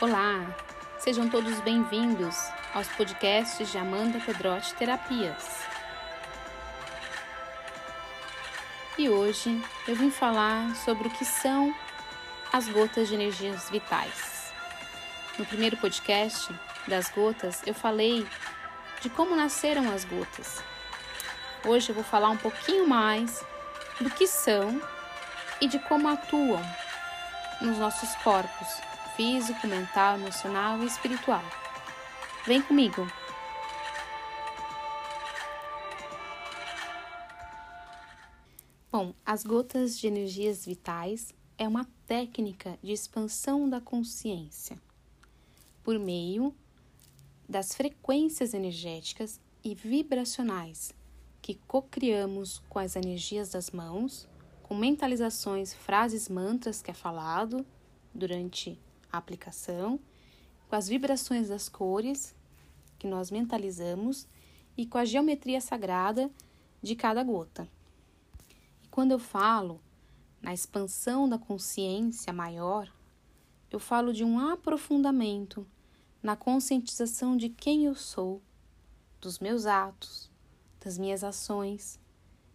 Olá, sejam todos bem-vindos aos podcasts de Amanda Pedrotti Terapias. E hoje eu vim falar sobre o que são as gotas de energias vitais. No primeiro podcast das gotas, eu falei de como nasceram as gotas. Hoje eu vou falar um pouquinho mais do que são e de como atuam nos nossos corpos físico, mental, emocional e espiritual. Vem comigo! Bom, as gotas de energias vitais é uma técnica de expansão da consciência por meio das frequências energéticas e vibracionais que cocriamos com as energias das mãos, com mentalizações, frases, mantras que é falado durante a aplicação, com as vibrações das cores que nós mentalizamos e com a geometria sagrada de cada gota. E quando eu falo na expansão da consciência maior, eu falo de um aprofundamento na conscientização de quem eu sou, dos meus atos, das minhas ações,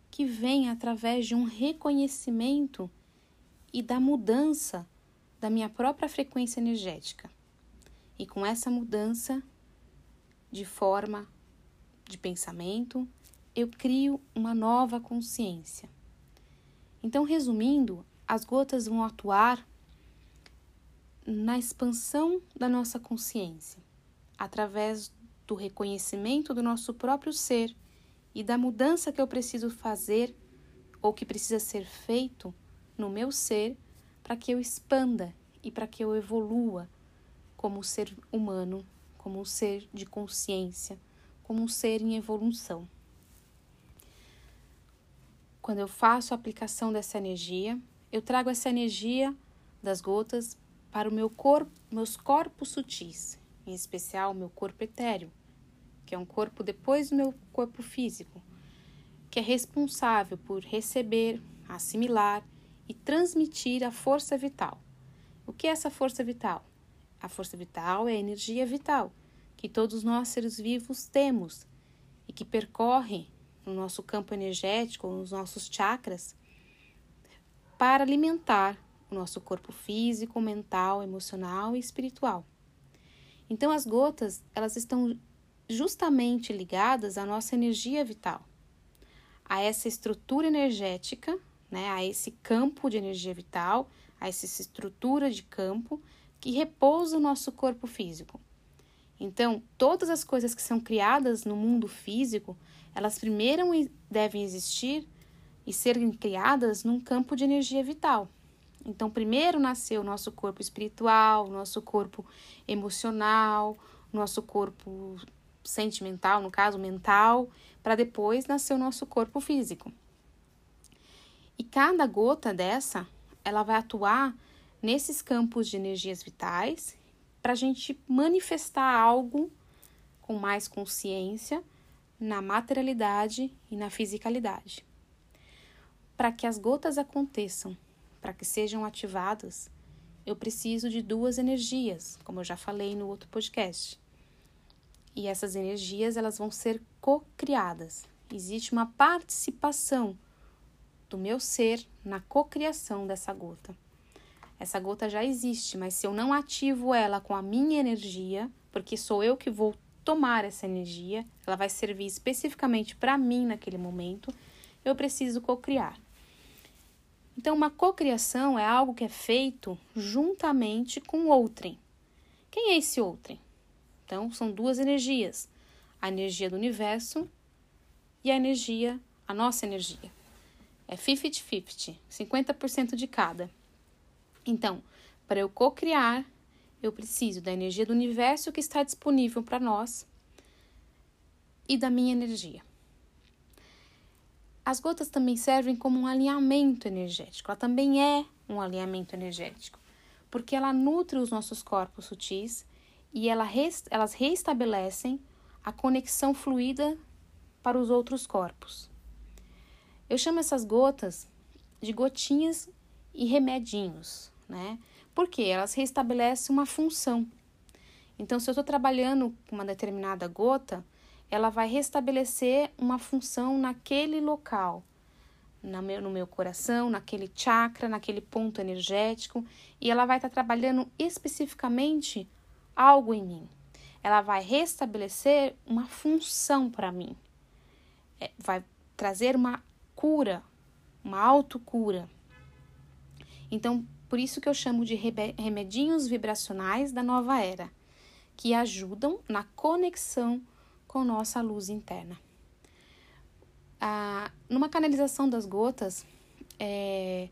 que vem através de um reconhecimento e da mudança da minha própria frequência energética. E com essa mudança de forma, de pensamento, eu crio uma nova consciência. Então, resumindo, as gotas vão atuar na expansão da nossa consciência, através do reconhecimento do nosso próprio ser e da mudança que eu preciso fazer ou que precisa ser feito no meu ser para que eu expanda e para que eu evolua como ser humano, como um ser de consciência, como um ser em evolução. Quando eu faço a aplicação dessa energia, eu trago essa energia das gotas para o meu corpo, meus corpos sutis, em especial o meu corpo etéreo, que é um corpo depois do meu corpo físico, que é responsável por receber, assimilar e transmitir a força vital. O que é essa força vital? A força vital é a energia vital que todos nós seres vivos temos e que percorre no nosso campo energético, nos nossos chakras, para alimentar o nosso corpo físico, mental, emocional e espiritual. Então as gotas, elas estão justamente ligadas à nossa energia vital, a essa estrutura energética né, a esse campo de energia vital, a essa estrutura de campo que repousa o nosso corpo físico. Então, todas as coisas que são criadas no mundo físico, elas primeiro devem existir e serem criadas num campo de energia vital. Então, primeiro nasceu o nosso corpo espiritual, nosso corpo emocional, nosso corpo sentimental, no caso mental, para depois nascer o nosso corpo físico. E cada gota dessa, ela vai atuar nesses campos de energias vitais para a gente manifestar algo com mais consciência na materialidade e na fisicalidade. Para que as gotas aconteçam, para que sejam ativadas, eu preciso de duas energias, como eu já falei no outro podcast. E essas energias elas vão ser co-criadas. Existe uma participação do meu ser na cocriação dessa gota. Essa gota já existe, mas se eu não ativo ela com a minha energia, porque sou eu que vou tomar essa energia, ela vai servir especificamente para mim naquele momento, eu preciso cocriar. Então, uma cocriação é algo que é feito juntamente com outrem. Quem é esse outrem? Então, são duas energias: a energia do universo e a energia, a nossa energia. É 50-50, 50% de cada. Então, para eu co-criar, eu preciso da energia do universo que está disponível para nós e da minha energia. As gotas também servem como um alinhamento energético. Ela também é um alinhamento energético, porque ela nutre os nossos corpos sutis e ela, elas reestabelecem a conexão fluida para os outros corpos. Eu chamo essas gotas de gotinhas e remedinhos, né? Porque elas restabelecem uma função. Então, se eu estou trabalhando com uma determinada gota, ela vai restabelecer uma função naquele local, no meu coração, naquele chakra, naquele ponto energético, e ela vai estar tá trabalhando especificamente algo em mim. Ela vai restabelecer uma função para mim. É, vai trazer uma cura, uma autocura. Então, por isso que eu chamo de remedinhos vibracionais da nova era, que ajudam na conexão com nossa luz interna. Ah, numa canalização das gotas, é,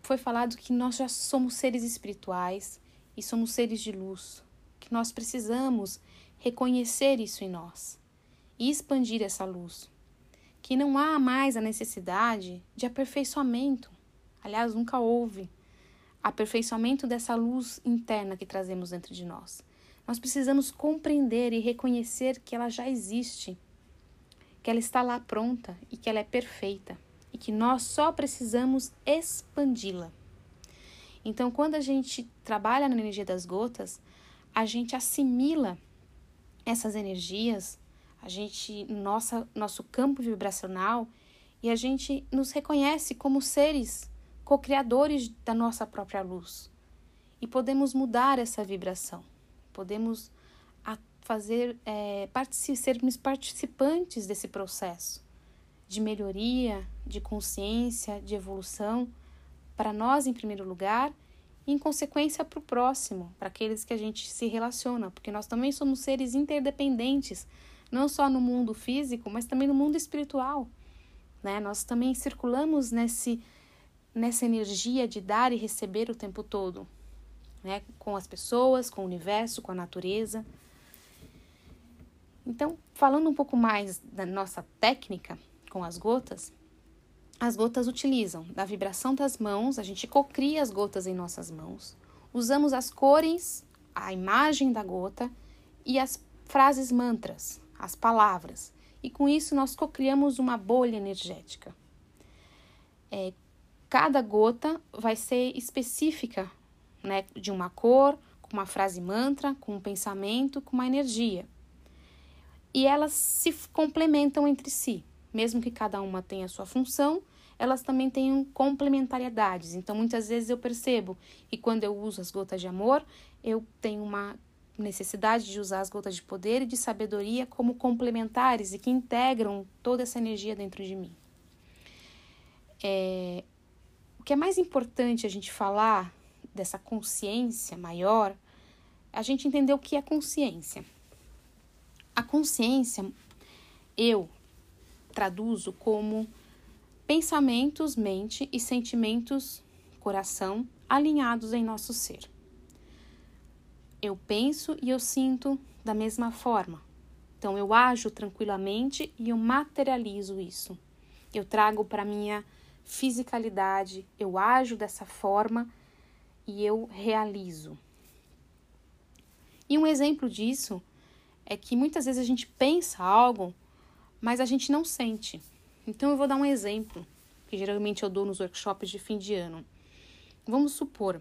foi falado que nós já somos seres espirituais e somos seres de luz, que nós precisamos reconhecer isso em nós e expandir essa luz, que não há mais a necessidade de aperfeiçoamento. Aliás, nunca houve aperfeiçoamento dessa luz interna que trazemos dentro de nós. Nós precisamos compreender e reconhecer que ela já existe, que ela está lá pronta e que ela é perfeita e que nós só precisamos expandi-la. Então, quando a gente trabalha na energia das gotas, a gente assimila essas energias, a gente nossa nosso campo vibracional e a gente nos reconhece como seres co-criadores da nossa própria luz. E podemos mudar essa vibração. Podemos fazer é, sermos participantes desse processo de melhoria, de consciência, de evolução para nós em primeiro lugar e em consequência para o próximo, para aqueles que a gente se relaciona, porque nós também somos seres interdependentes, não só no mundo físico, mas também no mundo espiritual. Né? Nós também circulamos nesse, nessa energia de dar e receber o tempo todo, né? com as pessoas, com o universo, com a natureza. Então, falando um pouco mais da nossa técnica com as gotas, as gotas utilizam da vibração das mãos, a gente cocria as gotas em nossas mãos, usamos as cores, a imagem da gota e as frases mantras, as palavras, e com isso nós cocriamos uma bolha energética. É, cada gota vai ser específica né, de uma cor, com uma frase mantra, com um pensamento, com uma energia. E elas se complementam entre si. Mesmo que cada uma tenha a sua função, elas também têm complementariedades. Então, muitas vezes eu percebo que quando eu uso as gotas de amor, eu tenho uma necessidade de usar as gotas de poder e de sabedoria como complementares e que integram toda essa energia dentro de mim. É, o que é mais importante a gente falar dessa consciência maior, a gente entender o que é consciência. A consciência, eu traduzo como pensamentos, mente e sentimentos, coração, alinhados em nosso ser. Eu penso e eu sinto da mesma forma. Então eu ajo tranquilamente e eu materializo isso. Eu trago para minha fisicalidade, eu ajo dessa forma e eu realizo. E um exemplo disso é que muitas vezes a gente pensa algo, mas a gente não sente. Então eu vou dar um exemplo que geralmente eu dou nos workshops de fim de ano. Vamos supor,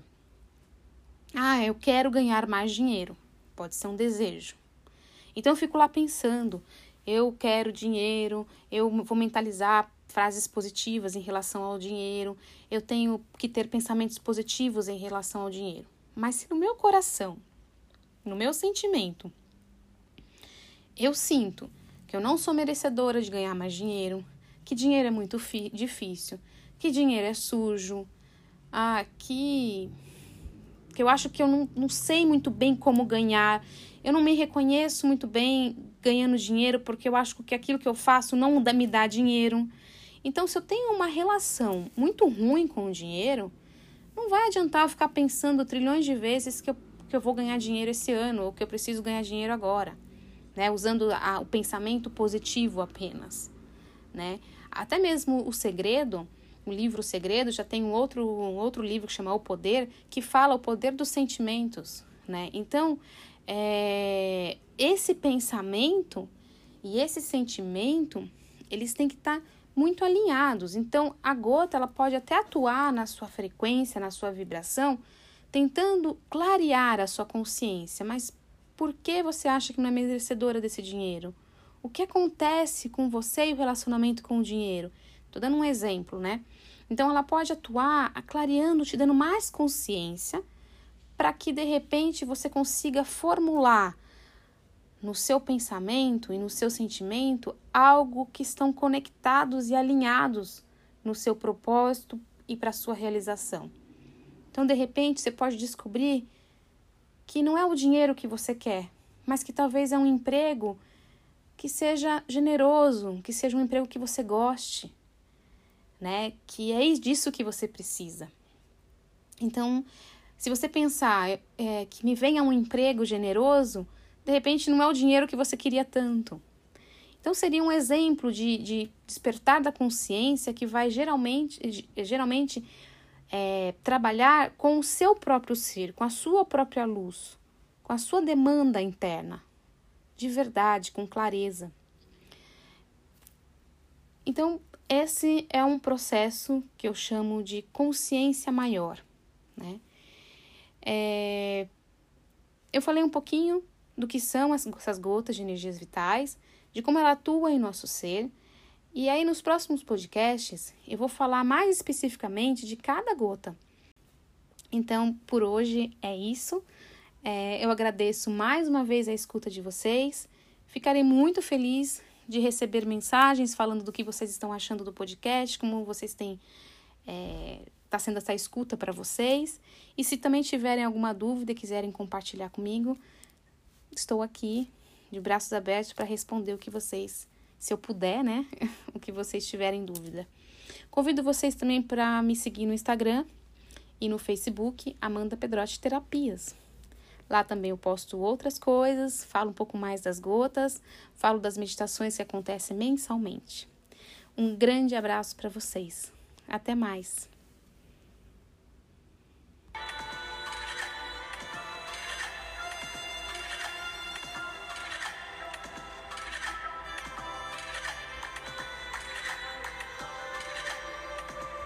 ah, eu quero ganhar mais dinheiro. Pode ser um desejo. Então eu fico lá pensando, eu quero dinheiro, eu vou mentalizar frases positivas em relação ao dinheiro, eu tenho que ter pensamentos positivos em relação ao dinheiro. Mas se no meu coração, no meu sentimento, eu sinto que eu não sou merecedora de ganhar mais dinheiro, que dinheiro é muito difícil, que dinheiro é sujo, ah, que, que eu acho que eu não, não sei muito bem como ganhar, eu não me reconheço muito bem ganhando dinheiro porque eu acho que aquilo que eu faço não me dá dinheiro. Então, se eu tenho uma relação muito ruim com o dinheiro, não vai adiantar eu ficar pensando trilhões de vezes que eu, que eu vou ganhar dinheiro esse ano ou que eu preciso ganhar dinheiro agora né? Usando a, o pensamento positivo apenas, né? Até mesmo o segredo, o livro O Segredo, já tem um outro, um outro livro que chama O Poder, que fala o poder dos sentimentos, né? Então, é, esse pensamento e esse sentimento, eles têm que estar tá muito alinhados. Então, a gota, ela pode até atuar na sua frequência, na sua vibração, tentando clarear a sua consciência. Mas por que você acha que não é merecedora desse dinheiro? O que acontece com você e o relacionamento com o dinheiro? Estou dando um exemplo, né? Então, ela pode atuar clareando, te dando mais consciência para que de repente você consiga formular no seu pensamento e no seu sentimento algo que estão conectados e alinhados no seu propósito e para sua realização. Então, de repente, você pode descobrir que não é o dinheiro que você quer, mas que talvez é um emprego que seja generoso, que seja um emprego que você goste, né? Que é disso que você precisa. Então, se você pensar é, que me venha um emprego generoso, de repente não é o dinheiro que você queria tanto. Então, seria um exemplo de, de despertar da consciência que vai geralmente, geralmente é, trabalhar com o seu próprio ser, com a sua própria luz, com a sua demanda interna, de verdade, com clareza. Então, esse é um processo que eu chamo de consciência maior, né? É, eu falei um pouquinho do que são essas gotas de energias vitais, de como ela atua em nosso ser. E aí, nos próximos podcasts, eu vou falar mais especificamente de cada gota. Então, por hoje é isso. É, eu agradeço mais uma vez a escuta de vocês. Ficarei muito feliz de receber mensagens falando do que vocês estão achando do podcast, como vocês têm. É, tá sendo essa escuta para vocês. E se também tiverem alguma dúvida e quiserem compartilhar comigo, estou aqui de braços abertos para responder o que vocês, se eu puder, né? o que vocês tiverem dúvida. Convido vocês também para me seguir no Instagram e no Facebook, Amanda Pedrotti Terapias. Lá também eu posto outras coisas, falo um pouco mais das gotas, falo das meditações que acontecem mensalmente. Um grande abraço para vocês. Até mais.